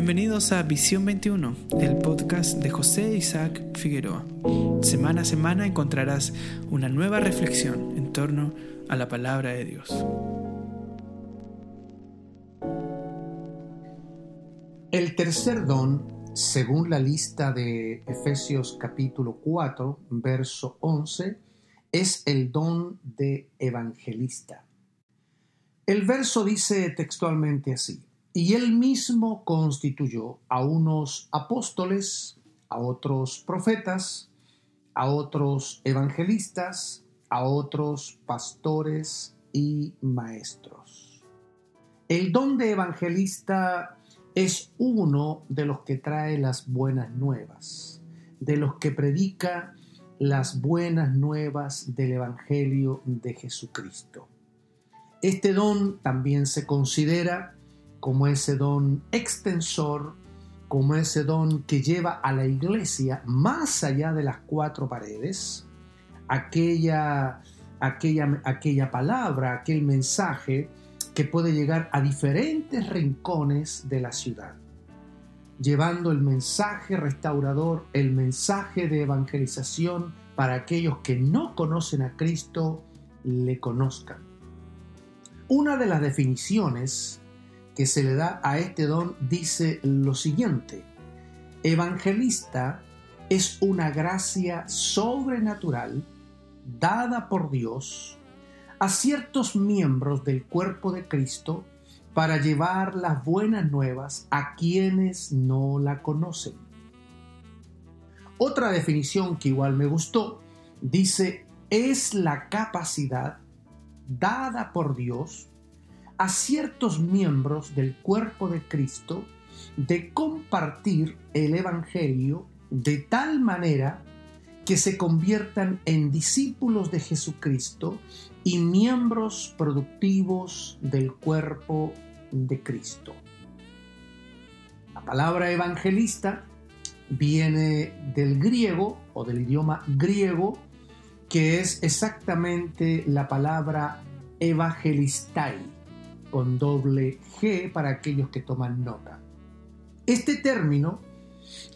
Bienvenidos a Visión 21, el podcast de José Isaac Figueroa. Semana a semana encontrarás una nueva reflexión en torno a la palabra de Dios. El tercer don, según la lista de Efesios capítulo 4, verso 11, es el don de evangelista. El verso dice textualmente así, y él mismo constituyó a unos apóstoles, a otros profetas, a otros evangelistas, a otros pastores y maestros. El don de evangelista es uno de los que trae las buenas nuevas, de los que predica las buenas nuevas del Evangelio de Jesucristo. Este don también se considera como ese don extensor, como ese don que lleva a la iglesia más allá de las cuatro paredes, aquella, aquella, aquella palabra, aquel mensaje que puede llegar a diferentes rincones de la ciudad, llevando el mensaje restaurador, el mensaje de evangelización para aquellos que no conocen a Cristo, le conozcan. Una de las definiciones que se le da a este don dice lo siguiente, evangelista es una gracia sobrenatural dada por Dios a ciertos miembros del cuerpo de Cristo para llevar las buenas nuevas a quienes no la conocen. Otra definición que igual me gustó dice es la capacidad dada por Dios a ciertos miembros del cuerpo de Cristo de compartir el Evangelio de tal manera que se conviertan en discípulos de Jesucristo y miembros productivos del cuerpo de Cristo. La palabra evangelista viene del griego o del idioma griego, que es exactamente la palabra evangelistai con doble G para aquellos que toman nota. Este término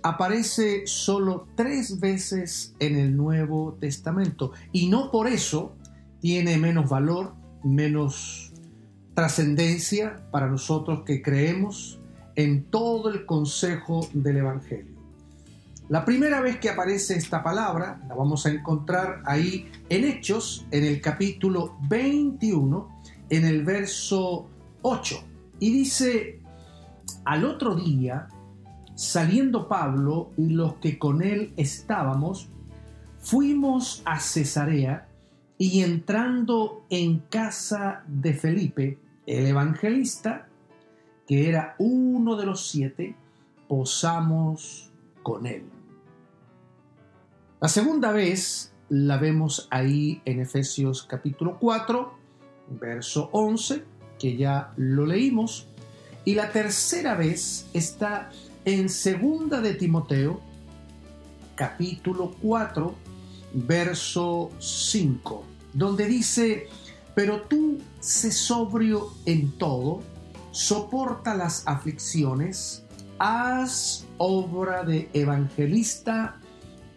aparece solo tres veces en el Nuevo Testamento y no por eso tiene menos valor, menos trascendencia para nosotros que creemos en todo el consejo del Evangelio. La primera vez que aparece esta palabra la vamos a encontrar ahí en Hechos, en el capítulo 21, en el verso 8. Y dice, al otro día, saliendo Pablo y los que con él estábamos, fuimos a Cesarea y entrando en casa de Felipe, el evangelista, que era uno de los siete, posamos con él. La segunda vez la vemos ahí en Efesios capítulo 4, verso 11, que ya lo leímos. Y la tercera vez está en segunda de Timoteo, capítulo 4, verso 5, donde dice, pero tú sé sobrio en todo, soporta las aflicciones, haz obra de evangelista,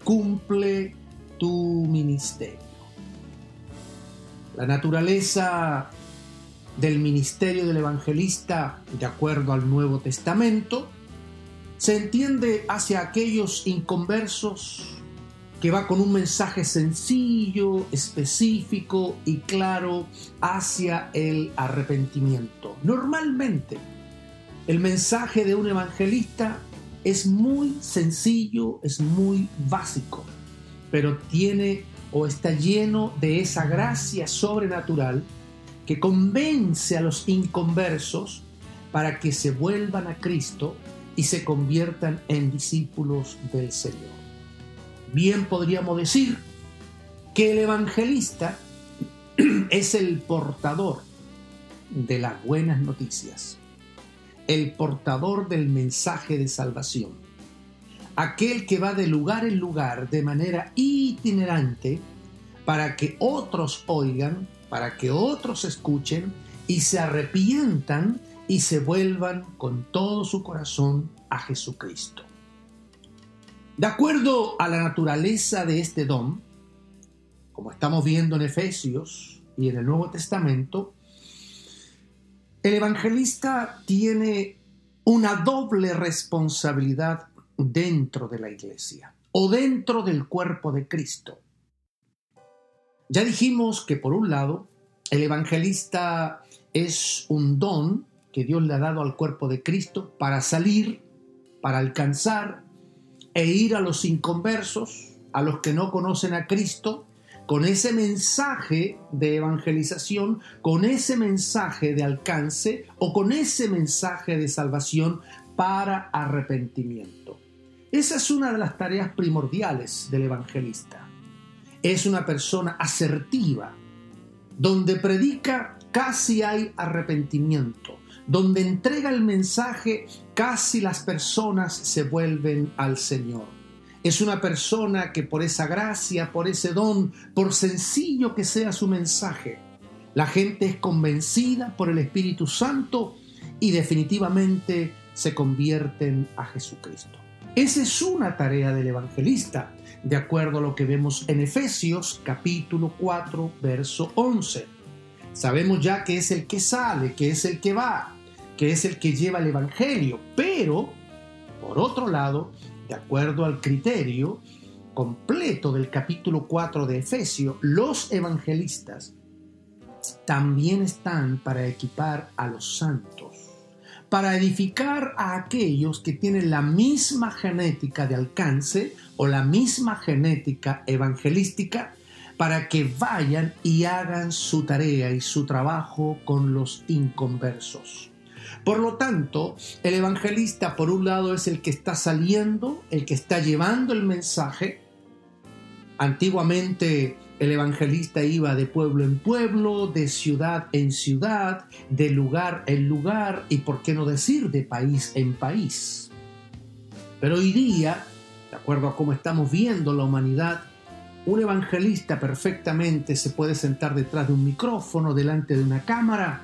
cumple tu ministerio. La naturaleza del ministerio del evangelista, de acuerdo al Nuevo Testamento, se entiende hacia aquellos inconversos que va con un mensaje sencillo, específico y claro hacia el arrepentimiento. Normalmente, el mensaje de un evangelista es muy sencillo, es muy básico, pero tiene o está lleno de esa gracia sobrenatural que convence a los inconversos para que se vuelvan a Cristo y se conviertan en discípulos del Señor. Bien podríamos decir que el evangelista es el portador de las buenas noticias, el portador del mensaje de salvación aquel que va de lugar en lugar de manera itinerante para que otros oigan, para que otros escuchen y se arrepientan y se vuelvan con todo su corazón a Jesucristo. De acuerdo a la naturaleza de este don, como estamos viendo en Efesios y en el Nuevo Testamento, el evangelista tiene una doble responsabilidad dentro de la iglesia o dentro del cuerpo de Cristo. Ya dijimos que por un lado, el evangelista es un don que Dios le ha dado al cuerpo de Cristo para salir, para alcanzar e ir a los inconversos, a los que no conocen a Cristo, con ese mensaje de evangelización, con ese mensaje de alcance o con ese mensaje de salvación para arrepentimiento. Esa es una de las tareas primordiales del evangelista. Es una persona asertiva, donde predica casi hay arrepentimiento, donde entrega el mensaje casi las personas se vuelven al Señor. Es una persona que por esa gracia, por ese don, por sencillo que sea su mensaje, la gente es convencida por el Espíritu Santo y definitivamente se convierten a Jesucristo. Esa es una tarea del evangelista, de acuerdo a lo que vemos en Efesios capítulo 4, verso 11. Sabemos ya que es el que sale, que es el que va, que es el que lleva el Evangelio, pero, por otro lado, de acuerdo al criterio completo del capítulo 4 de Efesios, los evangelistas también están para equipar a los santos, para edificar a aquellos que tienen la misma genética de alcance o la misma genética evangelística, para que vayan y hagan su tarea y su trabajo con los inconversos. Por lo tanto, el evangelista por un lado es el que está saliendo, el que está llevando el mensaje. Antiguamente el evangelista iba de pueblo en pueblo, de ciudad en ciudad, de lugar en lugar y, por qué no decir, de país en país. Pero hoy día, de acuerdo a cómo estamos viendo la humanidad, un evangelista perfectamente se puede sentar detrás de un micrófono, delante de una cámara,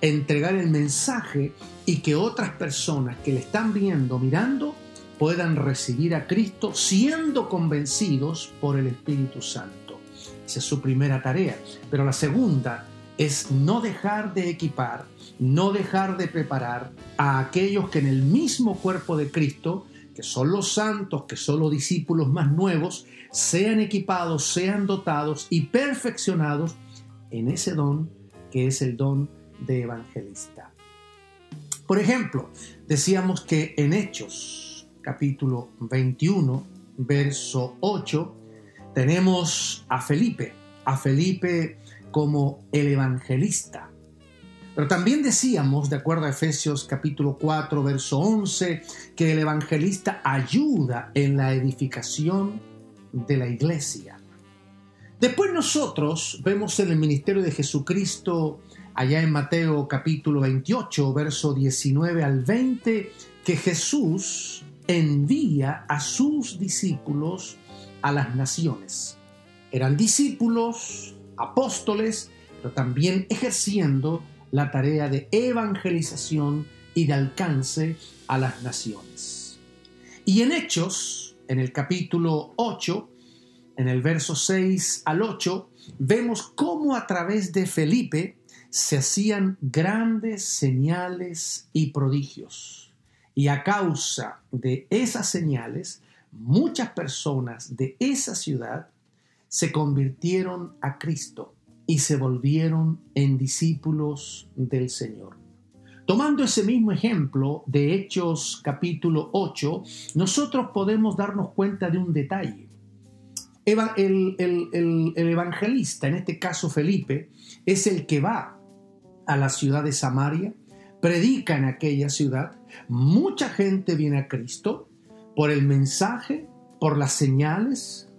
entregar el mensaje y que otras personas que le están viendo, mirando, puedan recibir a Cristo siendo convencidos por el Espíritu Santo. Esa es su primera tarea. Pero la segunda es no dejar de equipar, no dejar de preparar a aquellos que en el mismo cuerpo de Cristo, que son los santos, que son los discípulos más nuevos, sean equipados, sean dotados y perfeccionados en ese don que es el don de evangelista. Por ejemplo, decíamos que en Hechos, capítulo 21, verso 8, tenemos a Felipe, a Felipe como el evangelista. Pero también decíamos, de acuerdo a Efesios capítulo 4, verso 11, que el evangelista ayuda en la edificación de la iglesia. Después nosotros vemos en el ministerio de Jesucristo allá en Mateo capítulo 28, verso 19 al 20, que Jesús envía a sus discípulos a las naciones. Eran discípulos, apóstoles, pero también ejerciendo la tarea de evangelización y de alcance a las naciones. Y en Hechos, en el capítulo 8, en el verso 6 al 8, vemos cómo a través de Felipe se hacían grandes señales y prodigios. Y a causa de esas señales, muchas personas de esa ciudad se convirtieron a Cristo y se volvieron en discípulos del Señor. Tomando ese mismo ejemplo de Hechos capítulo 8, nosotros podemos darnos cuenta de un detalle. El, el, evangelista, en este caso Felipe, es el que va a la ciudad de Samaria, predica en aquella ciudad, mucha gente viene a Cristo por el mensaje, por las señales,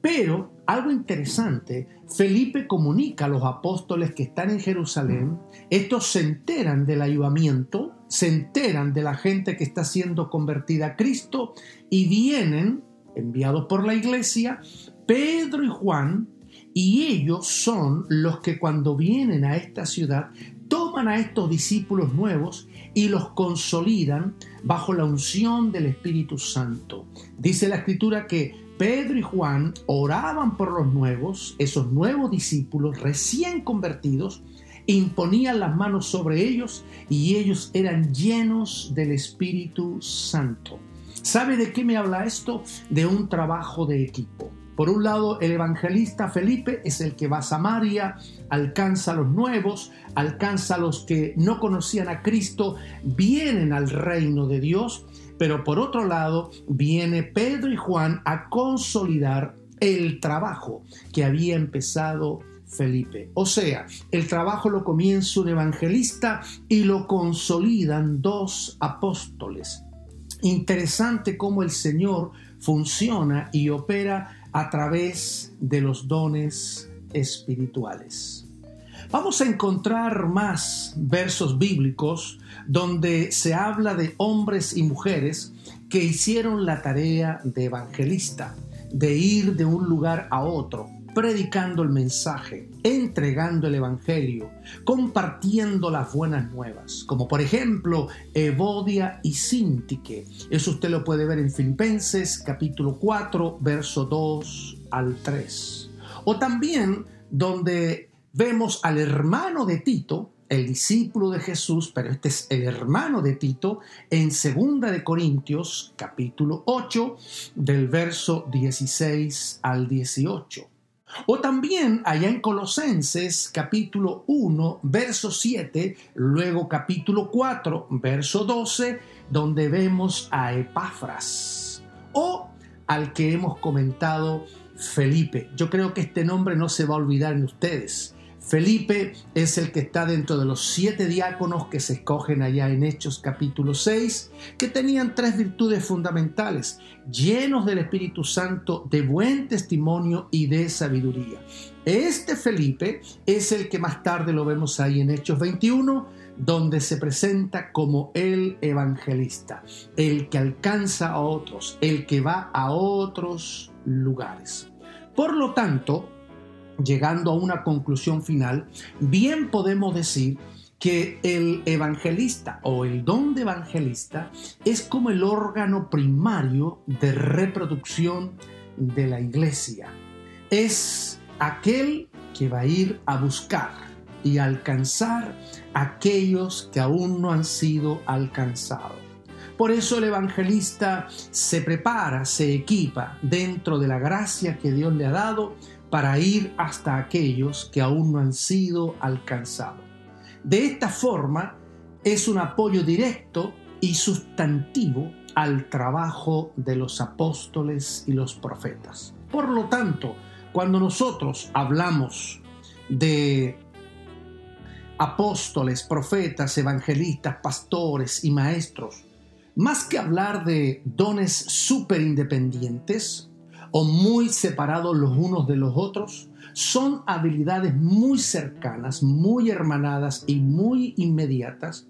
pero algo interesante, Felipe comunica a los apóstoles que están en Jerusalén, estos se enteran del ayudamiento, se enteran de la gente que está siendo convertida a Cristo y vienen, enviados por la iglesia, Pedro y Juan, y ellos son los que cuando vienen a esta ciudad toman a estos discípulos nuevos y los consolidan bajo la unción del Espíritu Santo. Dice la escritura que Pedro y Juan oraban por los nuevos, esos nuevos discípulos recién convertidos, imponían las manos sobre ellos y ellos eran llenos del Espíritu Santo. ¿Sabe de qué me habla esto? De un trabajo de equipo. Por un lado, el evangelista Felipe es el que va a Samaria, alcanza a los nuevos, alcanza a los que no conocían a Cristo, vienen al reino de Dios, pero por otro lado, viene Pedro y Juan a consolidar el trabajo que había empezado Felipe. O sea, el trabajo lo comienza un evangelista y lo consolidan dos apóstoles. Interesante cómo el Señor funciona y opera a través de los dones espirituales. Vamos a encontrar más versos bíblicos donde se habla de hombres y mujeres que hicieron la tarea de evangelista, de ir de un lugar a otro, predicando el mensaje, entregando el Evangelio, compartiendo las buenas nuevas, como por ejemplo Evodia y Sintique. Eso usted lo puede ver en Filipenses capítulo 4, verso 2 al 3. O también donde vemos al hermano de Tito, el discípulo de Jesús, pero este es el hermano de Tito, en 2 de Corintios capítulo 8, del verso 16 al 18. O también allá en Colosenses capítulo 1, verso 7, luego capítulo 4, verso 12, donde vemos a Epafras. O al que hemos comentado Felipe. Yo creo que este nombre no se va a olvidar en ustedes. Felipe es el que está dentro de los siete diáconos que se escogen allá en Hechos capítulo 6, que tenían tres virtudes fundamentales, llenos del Espíritu Santo, de buen testimonio y de sabiduría. Este Felipe es el que más tarde lo vemos ahí en Hechos 21, donde se presenta como el evangelista, el que alcanza a otros, el que va a otros lugares. Por lo tanto, llegando a una conclusión final, bien podemos decir que el evangelista o el don de evangelista es como el órgano primario de reproducción de la iglesia. Es aquel que va a ir a buscar y alcanzar a aquellos que aún no han sido alcanzados. Por eso el evangelista se prepara, se equipa dentro de la gracia que Dios le ha dado para ir hasta aquellos que aún no han sido alcanzados. De esta forma, es un apoyo directo y sustantivo al trabajo de los apóstoles y los profetas. Por lo tanto, cuando nosotros hablamos de apóstoles, profetas, evangelistas, pastores y maestros, más que hablar de dones súper independientes, o muy separados los unos de los otros, son habilidades muy cercanas, muy hermanadas y muy inmediatas,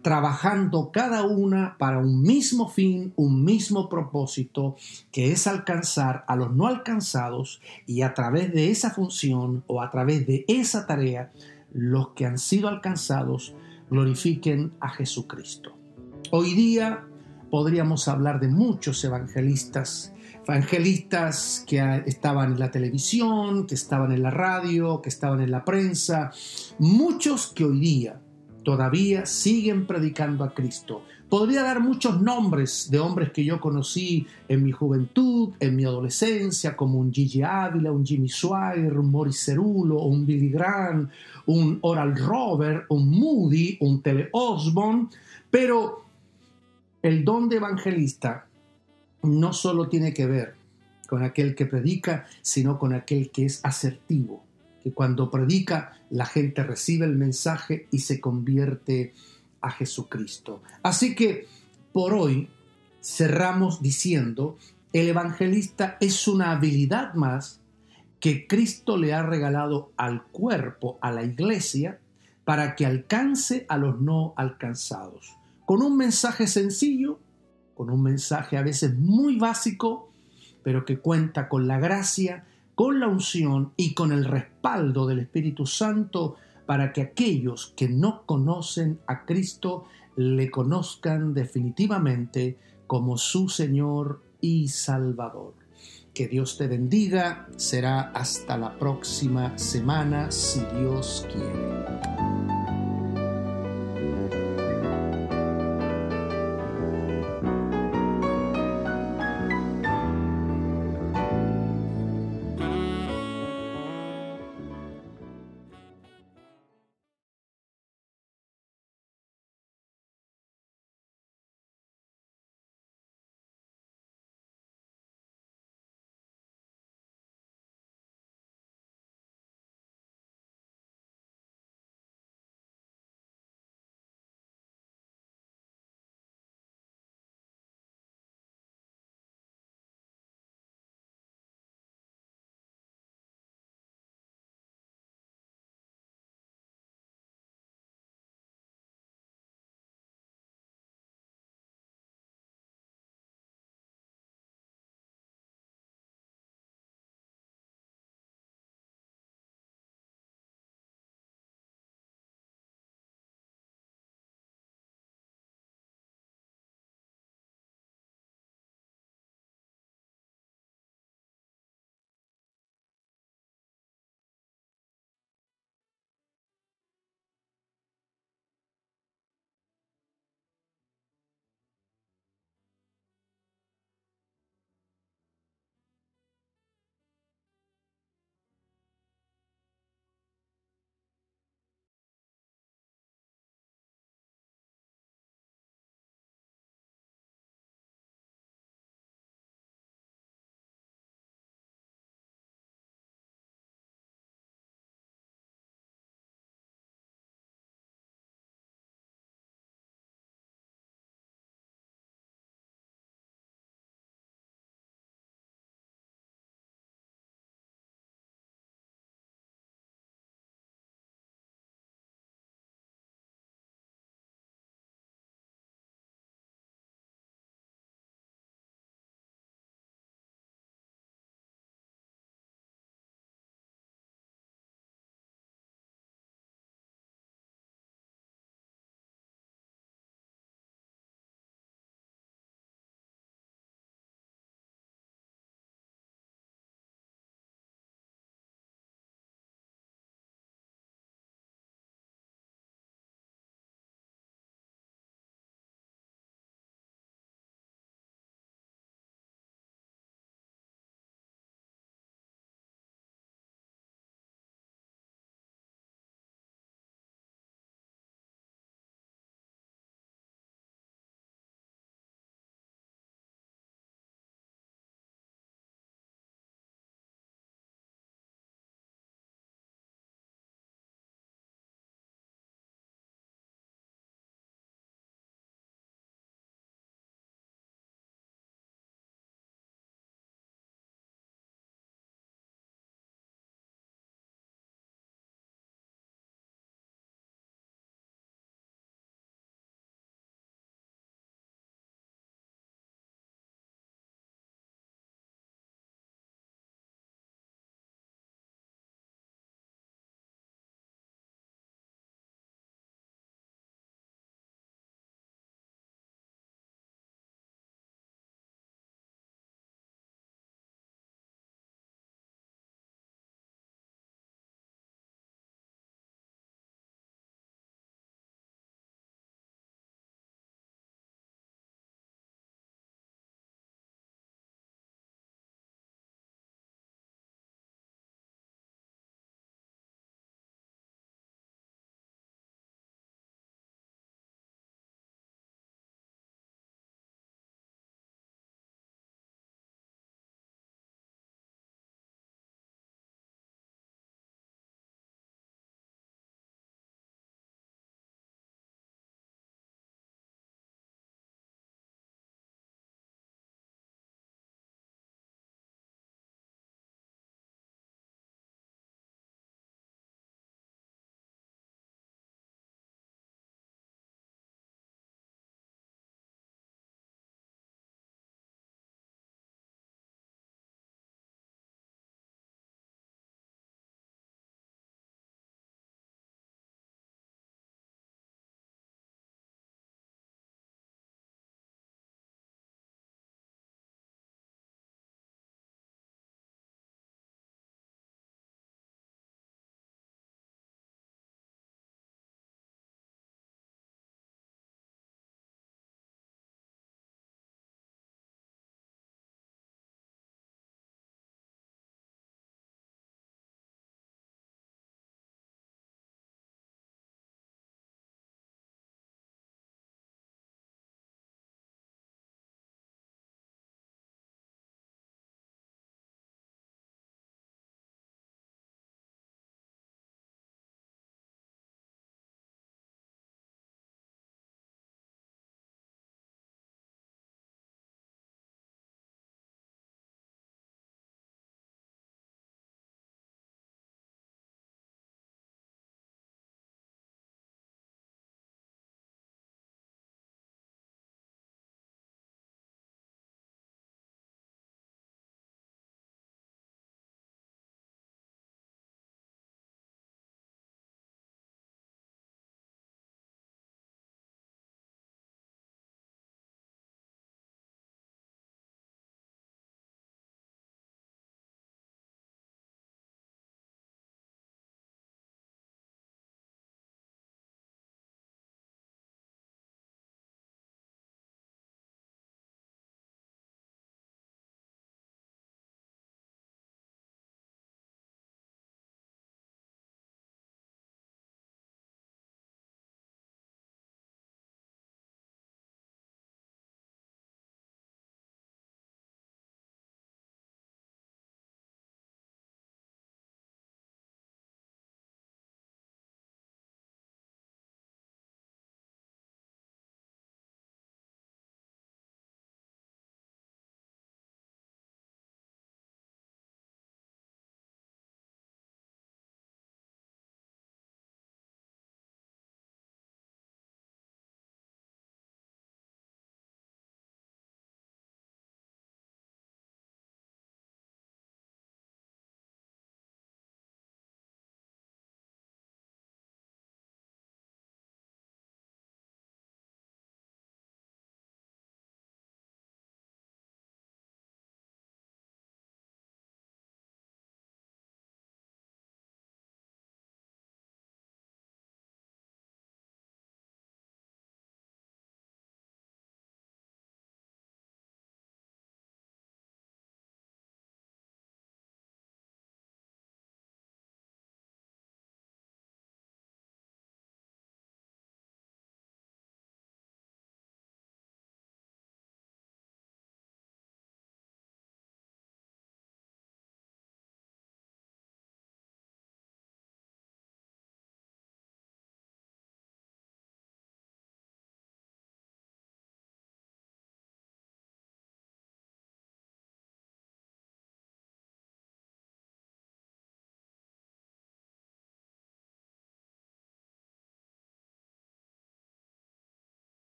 trabajando cada una para un mismo fin, un mismo propósito, que es alcanzar a los no alcanzados y a través de esa función o a través de esa tarea, los que han sido alcanzados glorifiquen a Jesucristo. Hoy día podríamos hablar de muchos evangelistas evangelistas que estaban en la televisión, que estaban en la radio, que estaban en la prensa, muchos que hoy día todavía siguen predicando a Cristo. Podría dar muchos nombres de hombres que yo conocí en mi juventud, en mi adolescencia, como un Gigi Ávila, un Jimmy Swire, un Morris Cerulo, un Billy Graham, un Oral Robert, un Moody, un Tele Osborne, pero el don de evangelista no solo tiene que ver con aquel que predica, sino con aquel que es asertivo, que cuando predica la gente recibe el mensaje y se convierte a Jesucristo. Así que por hoy cerramos diciendo, el evangelista es una habilidad más que Cristo le ha regalado al cuerpo, a la iglesia, para que alcance a los no alcanzados. Con un mensaje sencillo, con un mensaje a veces muy básico, pero que cuenta con la gracia, con la unción y con el respaldo del Espíritu Santo, para que aquellos que no conocen a Cristo le conozcan definitivamente como su Señor y Salvador. Que Dios te bendiga. Será hasta la próxima semana, si Dios quiere.